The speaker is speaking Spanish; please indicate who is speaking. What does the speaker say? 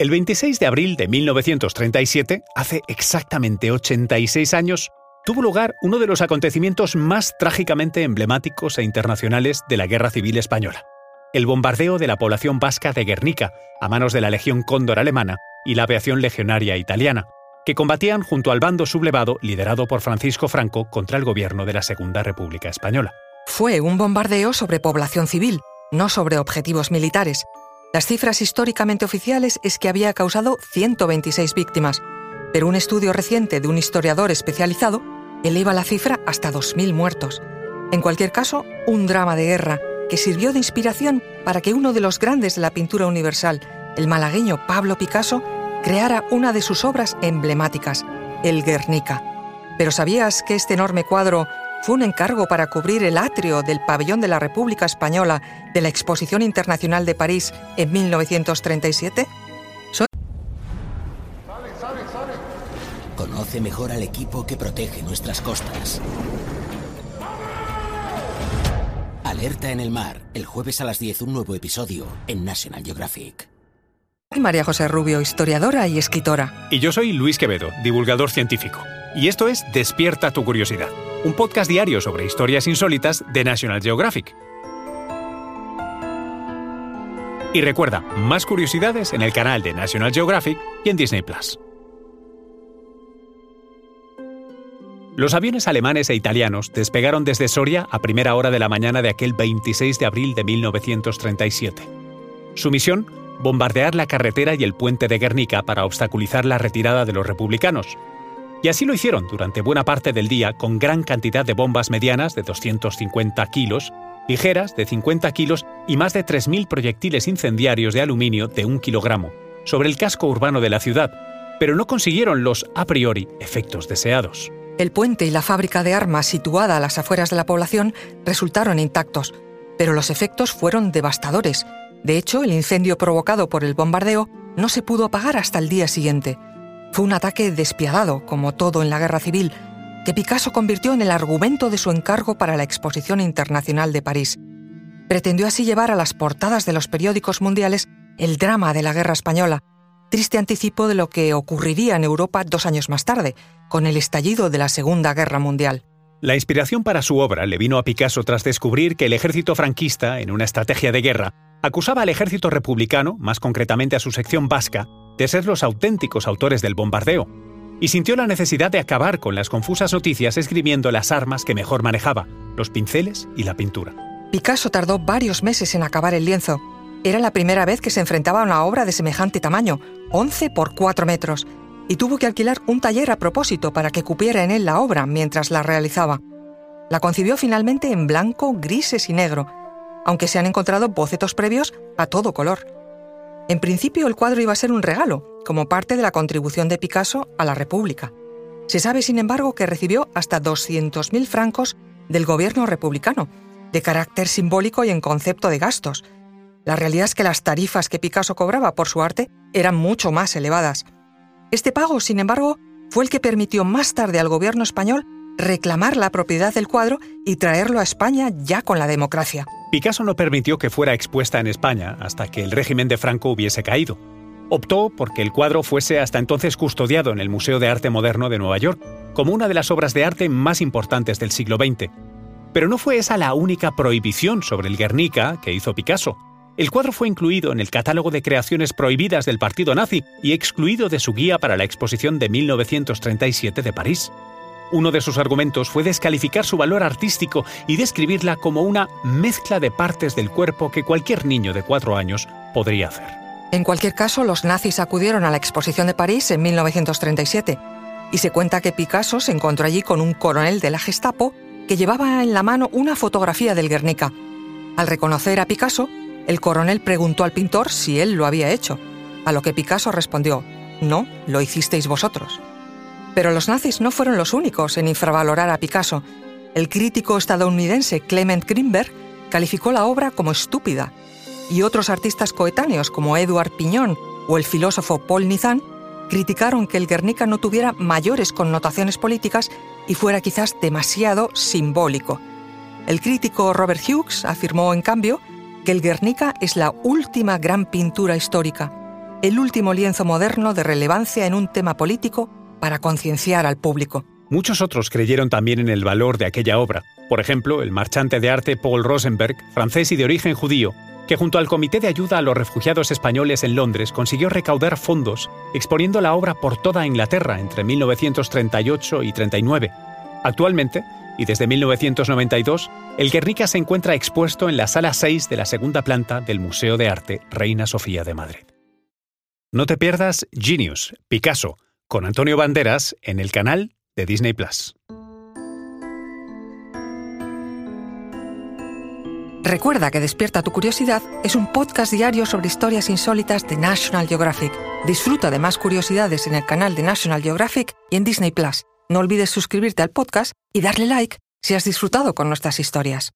Speaker 1: El 26 de abril de 1937, hace exactamente 86 años, tuvo lugar uno de los acontecimientos más trágicamente emblemáticos e internacionales de la Guerra Civil Española. El bombardeo de la población vasca de Guernica a manos de la Legión Cóndor alemana y la aviación legionaria italiana, que combatían junto al bando sublevado liderado por Francisco Franco contra el gobierno de la Segunda República Española.
Speaker 2: Fue un bombardeo sobre población civil, no sobre objetivos militares, las cifras históricamente oficiales es que había causado 126 víctimas, pero un estudio reciente de un historiador especializado eleva la cifra hasta 2.000 muertos. En cualquier caso, un drama de guerra que sirvió de inspiración para que uno de los grandes de la pintura universal, el malagueño Pablo Picasso, creara una de sus obras emblemáticas, el Guernica. Pero ¿sabías que este enorme cuadro fue un encargo para cubrir el atrio del pabellón de la República Española de la Exposición Internacional de París en 1937?
Speaker 3: Conoce mejor al equipo que protege nuestras costas. Alerta en el mar, el jueves a las 10 un nuevo episodio en National Geographic.
Speaker 2: María José Rubio, historiadora y escritora.
Speaker 1: Y yo soy Luis Quevedo, divulgador científico. Y esto es Despierta tu curiosidad un podcast diario sobre historias insólitas de National Geographic. Y recuerda, más curiosidades en el canal de National Geographic y en Disney Plus. Los aviones alemanes e italianos despegaron desde Soria a primera hora de la mañana de aquel 26 de abril de 1937. Su misión, bombardear la carretera y el puente de Guernica para obstaculizar la retirada de los republicanos, y así lo hicieron durante buena parte del día con gran cantidad de bombas medianas de 250 kilos, ligeras de 50 kilos y más de 3.000 proyectiles incendiarios de aluminio de un kilogramo sobre el casco urbano de la ciudad, pero no consiguieron los a priori efectos deseados.
Speaker 2: El puente y la fábrica de armas situada a las afueras de la población resultaron intactos, pero los efectos fueron devastadores. De hecho, el incendio provocado por el bombardeo no se pudo apagar hasta el día siguiente. Fue un ataque despiadado, como todo en la guerra civil, que Picasso convirtió en el argumento de su encargo para la Exposición Internacional de París. Pretendió así llevar a las portadas de los periódicos mundiales el drama de la guerra española, triste anticipo de lo que ocurriría en Europa dos años más tarde, con el estallido de la Segunda Guerra Mundial.
Speaker 1: La inspiración para su obra le vino a Picasso tras descubrir que el ejército franquista, en una estrategia de guerra, acusaba al ejército republicano, más concretamente a su sección vasca, de ser los auténticos autores del bombardeo, y sintió la necesidad de acabar con las confusas noticias escribiendo las armas que mejor manejaba, los pinceles y la pintura.
Speaker 2: Picasso tardó varios meses en acabar el lienzo. Era la primera vez que se enfrentaba a una obra de semejante tamaño, 11 por 4 metros, y tuvo que alquilar un taller a propósito para que cupiera en él la obra mientras la realizaba. La concibió finalmente en blanco, grises y negro, aunque se han encontrado bocetos previos a todo color. En principio el cuadro iba a ser un regalo, como parte de la contribución de Picasso a la República. Se sabe, sin embargo, que recibió hasta 200.000 francos del gobierno republicano, de carácter simbólico y en concepto de gastos. La realidad es que las tarifas que Picasso cobraba por su arte eran mucho más elevadas. Este pago, sin embargo, fue el que permitió más tarde al gobierno español reclamar la propiedad del cuadro y traerlo a España ya con la democracia.
Speaker 1: Picasso no permitió que fuera expuesta en España hasta que el régimen de Franco hubiese caído. Optó porque el cuadro fuese hasta entonces custodiado en el Museo de Arte Moderno de Nueva York, como una de las obras de arte más importantes del siglo XX. Pero no fue esa la única prohibición sobre el Guernica que hizo Picasso. El cuadro fue incluido en el catálogo de creaciones prohibidas del partido nazi y excluido de su guía para la exposición de 1937 de París. Uno de sus argumentos fue descalificar su valor artístico y describirla como una mezcla de partes del cuerpo que cualquier niño de cuatro años podría hacer.
Speaker 2: En cualquier caso, los nazis acudieron a la exposición de París en 1937 y se cuenta que Picasso se encontró allí con un coronel de la Gestapo que llevaba en la mano una fotografía del Guernica. Al reconocer a Picasso, el coronel preguntó al pintor si él lo había hecho, a lo que Picasso respondió, no, lo hicisteis vosotros. Pero los nazis no fueron los únicos en infravalorar a Picasso. El crítico estadounidense Clement Greenberg calificó la obra como estúpida, y otros artistas coetáneos como Edward Piñón o el filósofo Paul Nizan criticaron que el Guernica no tuviera mayores connotaciones políticas y fuera quizás demasiado simbólico. El crítico Robert Hughes afirmó, en cambio, que el Guernica es la última gran pintura histórica. el último lienzo moderno de relevancia en un tema político para concienciar al público.
Speaker 1: Muchos otros creyeron también en el valor de aquella obra. Por ejemplo, el marchante de arte Paul Rosenberg, francés y de origen judío, que junto al Comité de Ayuda a los Refugiados Españoles en Londres consiguió recaudar fondos exponiendo la obra por toda Inglaterra entre 1938 y 39. Actualmente, y desde 1992, el Guernica se encuentra expuesto en la sala 6 de la segunda planta del Museo de Arte Reina Sofía de Madrid. No te pierdas Genius, Picasso, con Antonio Banderas en el canal de Disney Plus.
Speaker 2: Recuerda que Despierta tu Curiosidad es un podcast diario sobre historias insólitas de National Geographic. Disfruta de más curiosidades en el canal de National Geographic y en Disney Plus. No olvides suscribirte al podcast y darle like si has disfrutado con nuestras historias.